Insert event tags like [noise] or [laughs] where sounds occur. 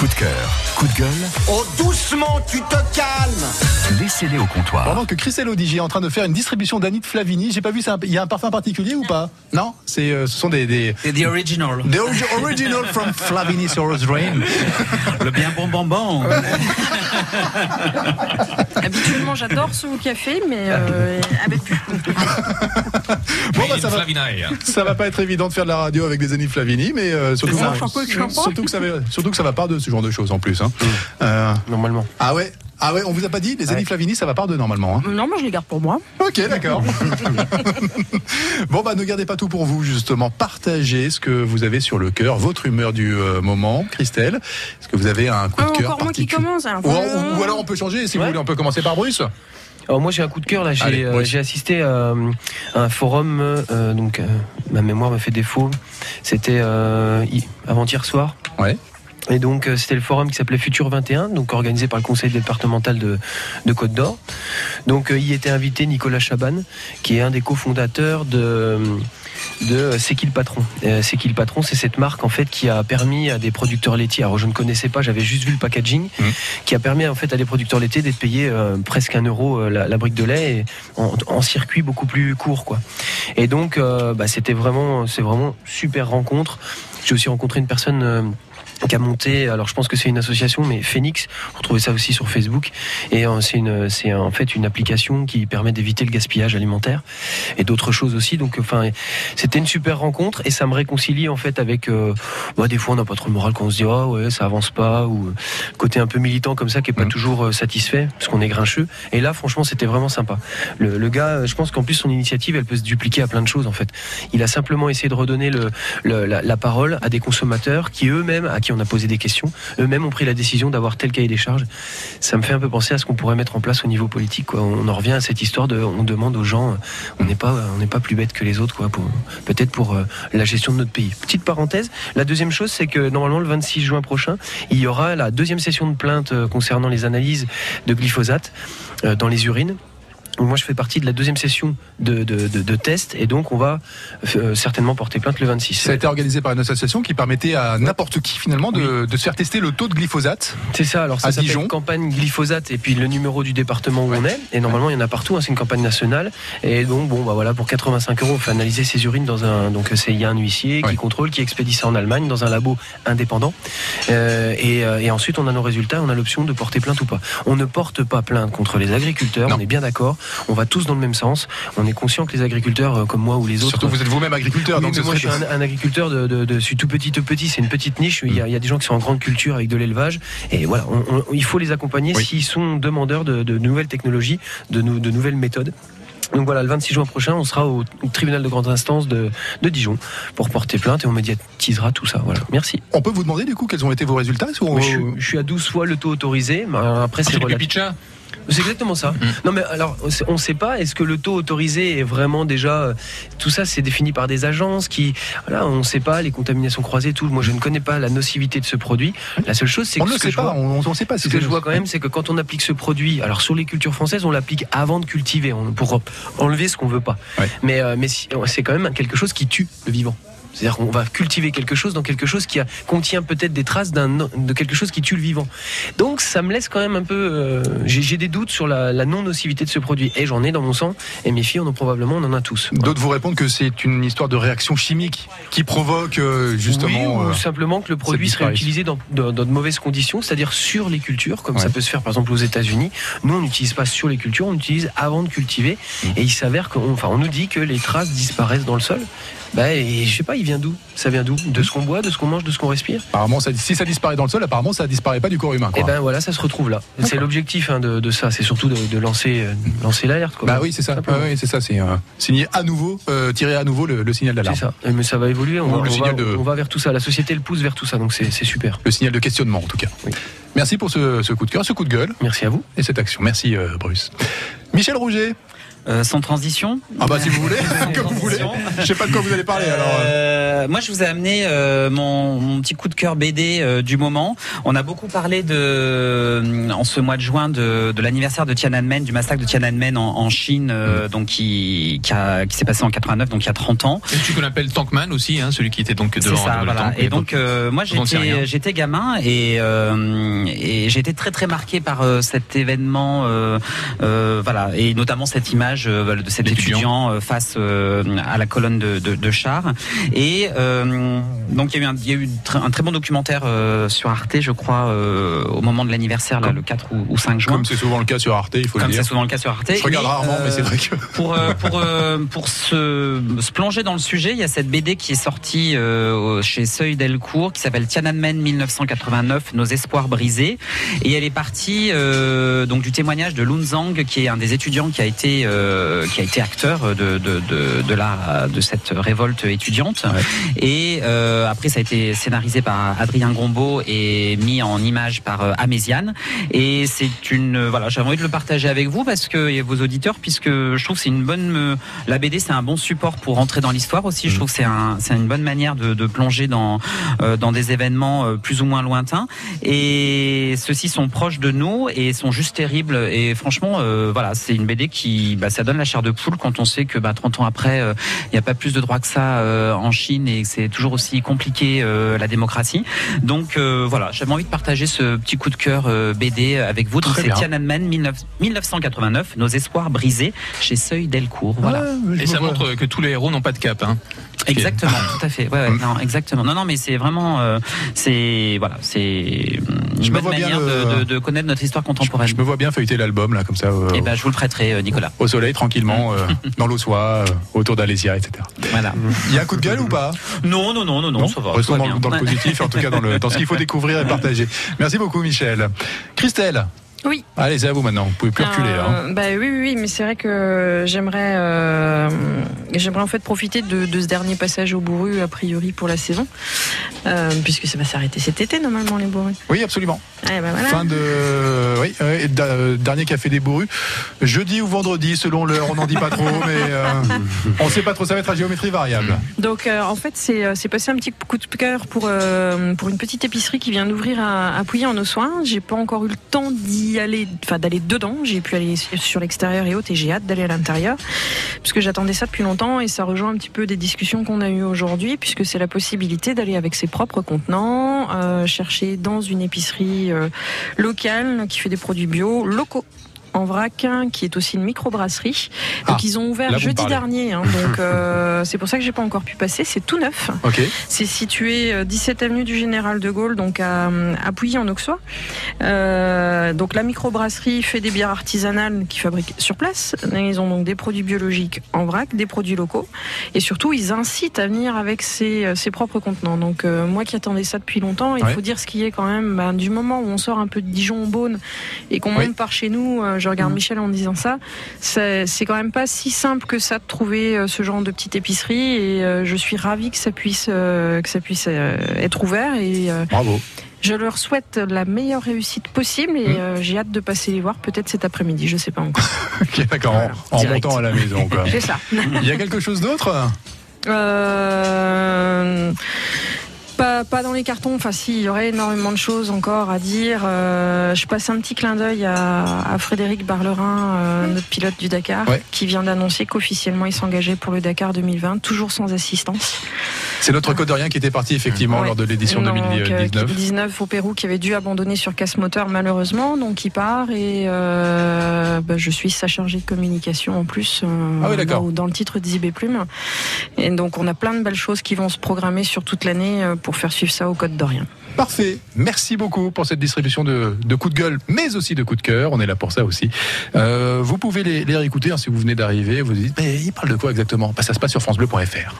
Coup cœur, coup de gueule, Oh, doucement, tu te calmes laissez-les au comptoir. Pendant que Christelle Odigier est en train de faire une distribution d'Annie de Flavini, j'ai pas vu, c'est un- il y a un parfum particulier ou pas? Non C'est, euh, Ce sont des... des... C'est the original. The origi- original from Flavini Soros Rain. [laughs] Le bien bon bon bon. [laughs] Habituellement, j'adore ce café, mais euh, avec plus. [laughs] Bon, bah, ça, va, ça va pas être évident de faire de la radio avec des Annie Flavini, mais euh, surtout, ça, surtout, que ça va, surtout que ça va pas de ce genre de choses en plus. Hein. Euh, Normalement. ah ouais ah ouais, on vous a pas dit, les Annie Flavini, ça va pas de normalement. Hein. Non, moi, je les garde pour moi. Ok, d'accord. [laughs] bon, bah, ne gardez pas tout pour vous, justement. Partagez ce que vous avez sur le cœur, votre humeur du euh, moment. Christelle, est-ce que vous avez un coup de Ah, cœur encore moi qui commence. Alors, ou, euh, ou- ou alors on peut changer, si vous voulez, on peut commencer par Bruce. Alors moi j'ai un coup de cœur là, Allez, j'ai euh, oui. assisté à, euh, à un forum, euh, donc euh, ma mémoire me fait défaut, c'était euh, hi- avant-hier soir. Ouais. Et donc euh, c'était le forum qui s'appelait Futur 21, donc organisé par le conseil départemental de, de Côte d'Or. Donc euh, y était invité Nicolas Chaban, qui est un des cofondateurs de de C'est qui le patron? Euh, C'est qui le patron? C'est cette marque en fait qui a permis à des producteurs laitiers. Alors je ne connaissais pas, j'avais juste vu le packaging, Mhm. qui a permis en fait à des producteurs laitiers d'être payés euh, presque un euro euh, la, la brique de lait et en, en circuit beaucoup plus court quoi. Et donc euh, bah, c'était vraiment c'est vraiment super rencontre. J'ai aussi rencontré une personne. euh, qui a monté, alors je pense que c'est une association, mais Phoenix, vous retrouvez ça aussi sur Facebook, et euh, c'est une, c'est en fait une application qui permet d'éviter le gaspillage alimentaire et d'autres choses aussi. Donc, enfin, c'était une super rencontre et ça me réconcilie en fait avec. euh, bah, des fois, on n'a pas trop le moral quand on se dit ah ouais, ça avance pas ou euh, côté un peu militant comme ça qui est pas Mhm. toujours satisfait parce qu'on est grincheux. Et là, franchement, c'était vraiment sympa. Le, le gars, je pense qu'en plus son initiative, elle peut se dupliquer à plein de choses en fait. Il a simplement essayé de redonner le, le- la, la parole à des consommateurs qui eux-mêmes, à qui on a posé des questions, eux-mêmes ont pris la décision d'avoir tel cahier des charges. Ça me fait un peu penser à ce qu'on pourrait mettre en place au niveau politique. On en revient à cette histoire on demande aux gens, on n'est pas, plus bête que les autres, peut-être pour euh, la gestion de notre pays. Petite parenthèse. La deuxième chose, c'est que normalement le 26 juin prochain, il y aura la deuxième session de plainte euh, concernant les analyses de glyphosate euh, dans les urines. Moi, je fais partie de la deuxième session de, de, de, de test et donc on va euh, certainement porter plainte le 26. Ça a été organisé par une association qui permettait à n'importe qui finalement de, de se faire tester le taux de glyphosate. C'est ça, alors ça s'appelle campagne glyphosate et puis le numéro du département où on est. Et normalement, il y en a partout, hein, c'est une campagne nationale. Et donc, bon, bah voilà, pour 85 euros, on fait analyser ses urines dans un. Donc, c'est il y a un huissier Ouais. qui contrôle, qui expédie ça en Allemagne dans un labo indépendant. Euh, et, euh, et ensuite, on a nos résultats, on a l'option de porter plainte ou pas. On ne porte pas plainte contre les agriculteurs, Non. on est bien d'accord. On va tous dans le même sens. On est conscient que les agriculteurs, euh, comme moi ou les autres. Surtout vous êtes vous-même agriculteur, Oui, donc mais moi, je suis un, un agriculteur de, de, de- je suis tout petit, tout petit. C'est une petite niche. Il y, a, il y a des gens qui sont en grande culture avec de l'élevage. Et voilà, on- on- il faut les accompagner Oui. s'ils sont demandeurs de, de nouvelles technologies, de, nou- de nouvelles méthodes. Donc voilà, le 26 juin prochain, on sera au, tribunal de grande instance de, de Dijon pour porter plainte et on médiatisera tout ça. Voilà, merci. On peut vous demander du coup quels ont été vos résultats je, suis- je suis à 12 fois le taux autorisé. Après, c'est relatif. C'est exactement ça. Non, mais alors, on ne sait pas, est-ce que le taux autorisé est vraiment déjà. euh, Tout ça, c'est défini par des agences qui. Voilà, on ne sait pas, les contaminations croisées, tout. Moi, je ne connais pas la nocivité de ce produit. La seule chose, c'est On que. ne le ce que sait pas, vois- on ne sait pas. ce que je vois quand même, c'est que quand on applique ce produit, alors sur les cultures françaises, on l'applique avant de cultiver, on- pour enlever ce qu'on veut pas. Ouais. Mais, euh, mais c'est quand même quelque chose qui tue le vivant. C'est-à-dire qu'on va cultiver quelque chose dans quelque chose qui a- contient peut-être des traces de quelque chose qui tue le vivant. Donc ça me laisse quand même un peu... euh, j'ai, des doutes sur la, la non-nocivité de ce produit. Et j'en ai dans mon sang, et mes filles en ont probablement, on en a tous. Voilà. D'autres vous répondent que c'est une histoire de réaction chimique qui provoque euh, justement. Oui, ou euh, simplement que le produit serait utilisé dans, dans- dans de mauvaises conditions, c'est-à-dire sur les cultures, comme Ouais. ça peut se faire par exemple aux États-Unis. Nous, on n'utilise pas sur les cultures, on utilise avant de cultiver. Mmh. Et il s'avère qu'on enfin, on nous dit que les traces disparaissent dans le sol. Bah, et je sais pas, il vient d'où? Ça vient d'où? De ce qu'on boit, de ce qu'on mange, de ce qu'on respire? Apparemment, ça- si ça disparaît dans le sol, apparemment, ça disparaît pas du corps humain. Et Quoi. ben voilà, ça se retrouve là. C'est l'objectif hein, de, de ça, c'est surtout de, de lancer, euh, lancer l'alerte. Bah oui, c'est ça. Ouais, c'est ça. C'est euh, signer à nouveau, euh, tirer à nouveau le, le signal C'est d'alarme, ça. Et Mais ça va évoluer, on, va, le on signal va- de- on va vers tout ça. La société le pousse vers tout ça, donc c'est c'est super. le signal de questionnement en tout cas. Oui. Merci pour ce, ce coup de cœur, ce coup de gueule Merci à vous. et cette action. Merci Bruce. Michel Rouget. Euh, sans transition Ah bah si vous voulez, [laughs] comme vous voulez. Je sais pas de quoi vous allez parler alors. Euh, moi, je vous ai amené euh, mon, mon petit coup de cœur BD euh, du moment. On a beaucoup parlé de, euh, en ce mois de juin de, de l'anniversaire de Tiananmen, du massacre de Tiananmen en, en Chine, euh, donc qui, qui, s'est passé en 89, donc il y a 30 ans. Et tu qu'on appelle Tankman aussi, hein, celui qui était donc devant. ça, devant le voilà. tank. Et donc euh, moi j'étais j'étais gamin et euh, et j'ai été très très marqué par euh, cet événement, euh, euh, voilà, et notamment cette image euh, de cet étudiant euh, face euh, à la colonne de, de, de chars. Et donc il y a eu un, il y a eu tr- un très bon documentaire sur Arte, je crois, au moment de l'anniversaire, le 4 ou, ou 5 juin. Comme c'est souvent le cas sur Arte, il faut Comme le c'est dire. souvent le cas sur Arte. Je regarde rarement, mais c'est vrai que. pour pour pour se, se plonger dans le sujet, il y a cette BD qui est sortie chez Seuil Delcourt qui s'appelle Tiananmen 1989 Nos espoirs brisés et elle est partie euh, donc du témoignage de Lun Zhang qui est un des étudiants qui a été euh, qui a été acteur de de de, de la de cette révolte étudiante. Et euh, après ça a été scénarisé par Adrien Gombeau et mis en image par euh, Améziane. Et c'est une voilà j'avais envie de le partager avec vous parce que et vos auditeurs puisque je trouve que c'est une bonne la BD c'est un bon support pour rentrer dans l'histoire aussi. Je trouve que c'est un une bonne manière de, de plonger dans dans des événements plus ou moins lointains. Et ceux-ci sont proches de nous et sont juste terribles. Et franchement voilà c'est une BD qui bah, ça donne la chair de poule quand on sait que bah, 30 ans après euh, il n'y a pas plus de droits que ça euh, en Chine et que c'est toujours aussi compliqué euh, la démocratie donc euh, voilà j'avais envie de partager ce petit coup de cœur euh, BD avec vous c'est bien. Tiananmen 19 1989 nos espoirs brisés chez Seuil Delcourt voilà Ouais, Et me ça vois. montre que tous les héros n'ont pas de cap. Hein. Exactement, tout à fait. Ouais, ouais, non, exactement. Non, non, mais c'est vraiment, euh, c'est voilà, c'est une Je me bonne vois bien manière le- de, connaître notre histoire contemporaine. Je me vois bien feuilleter l'album là, comme ça, euh, Et ben, je vous le prêterai, Nicolas. au soleil, tranquillement, euh, [laughs] dans l'eau soie, euh, autour d'Alésia, etc. Voilà. Il y a un coup de gueule ou pas? Non, non, non, non, non, ça va. Restons dans, dans le positif, en tout cas dans, le, dans ce qu'il faut [laughs] découvrir et partager. Merci beaucoup, Michel. Christelle. Oui. Allez, c'est à vous maintenant. Vous pouvez plus reculer. hein. Euh, bah oui, oui, oui, mais c'est vrai que j'aimerais, euh, j'aimerais en fait profiter de, de ce dernier passage au Bourru a priori pour la saison, euh, puisque ça va s'arrêter cet été normalement les Bourrus. Oui, absolument. Ah, bah voilà. Fin de. Oui, dernier café des bourrus. Jeudi ou vendredi, selon l'heure, on n'en dit pas trop, mais on sait pas trop. Ça va être à géométrie variable. Donc en fait c'est c'est passé un petit coup de cœur pour pour une petite épicerie qui vient d'ouvrir à, à Pouilly en Ossoin. J'ai pas encore eu le temps d'y aller, enfin d'aller dedans. J'ai pu aller sur l'extérieur et autres et j'ai hâte d'aller à l'intérieur parce que j'attendais ça depuis longtemps et ça rejoint un petit peu des discussions qu'on a eues aujourd'hui puisque c'est la possibilité d'aller avec ses propres contenants euh, chercher dans une épicerie euh, locale qui fait des produits bio locaux. En vrac, hein, qui est aussi une microbrasserie. Donc Ah, ils ont ouvert jeudi dernier, hein, [laughs] donc euh, c'est pour ça que j'ai pas encore pu passer. C'est tout neuf. C'est situé euh, 17 avenue du Général de Gaulle, donc à, à Pouilly en Auxois. Euh, donc la microbrasserie fait des bières artisanales qui fabriquent sur place. Ils ont donc des produits biologiques en vrac, des produits locaux, et surtout ils incitent à venir avec ses, euh, ses propres contenants. Donc euh, moi qui attendais ça depuis longtemps, il Ouais. faut dire ce qui est quand même ben, du moment où on sort un peu de Dijon au Beaune et qu'on Oui. monte par chez nous. Je regarde Michel en disant ça. C'est c'est quand même pas si simple que ça de trouver euh, ce genre de petite épicerie et euh, je suis ravie que ça puisse euh, que ça puisse euh, être ouvert et euh, Bravo. je leur souhaite la meilleure réussite possible et euh, j'ai hâte de passer les voir peut-être cet après-midi, je sais pas encore. [laughs] Ok, d'accord. Voilà, en en montant à la maison. [laughs] C'est ça. Il y a quelque chose d'autre? Euh, Pas, pas dans les cartons, enfin si, il y aurait énormément de choses encore à dire. Euh, je passe un petit clin d'œil à, à Frédéric Barlerin, euh, notre pilote du Dakar, Ouais. qui vient d'annoncer qu'officiellement il s'engageait pour le Dakar 2020, toujours sans assistance. C'est notre Codorien qui était parti effectivement Ouais. lors de l'édition Donc, euh, 2019. 19 au Pérou, qui avait dû abandonner sur casse moteur malheureusement, donc il part et euh, bah, je suis sa chargée de communication en plus euh, Ah oui, dans, dans le titre d'Izibé Plume. Et donc on a plein de belles choses qui vont se programmer sur toute l'année euh, pour faire suivre ça au Code d'Orient. Parfait. Merci beaucoup pour cette distribution de, de coups de gueule, mais aussi de coups de cœur. On est là pour ça aussi. Euh, vous pouvez les, les réécouter hein, si vous venez d'arriver. Vous vous dites, mais il parle de quoi exactement? Bah, Ça se passe sur FranceBleu.fr.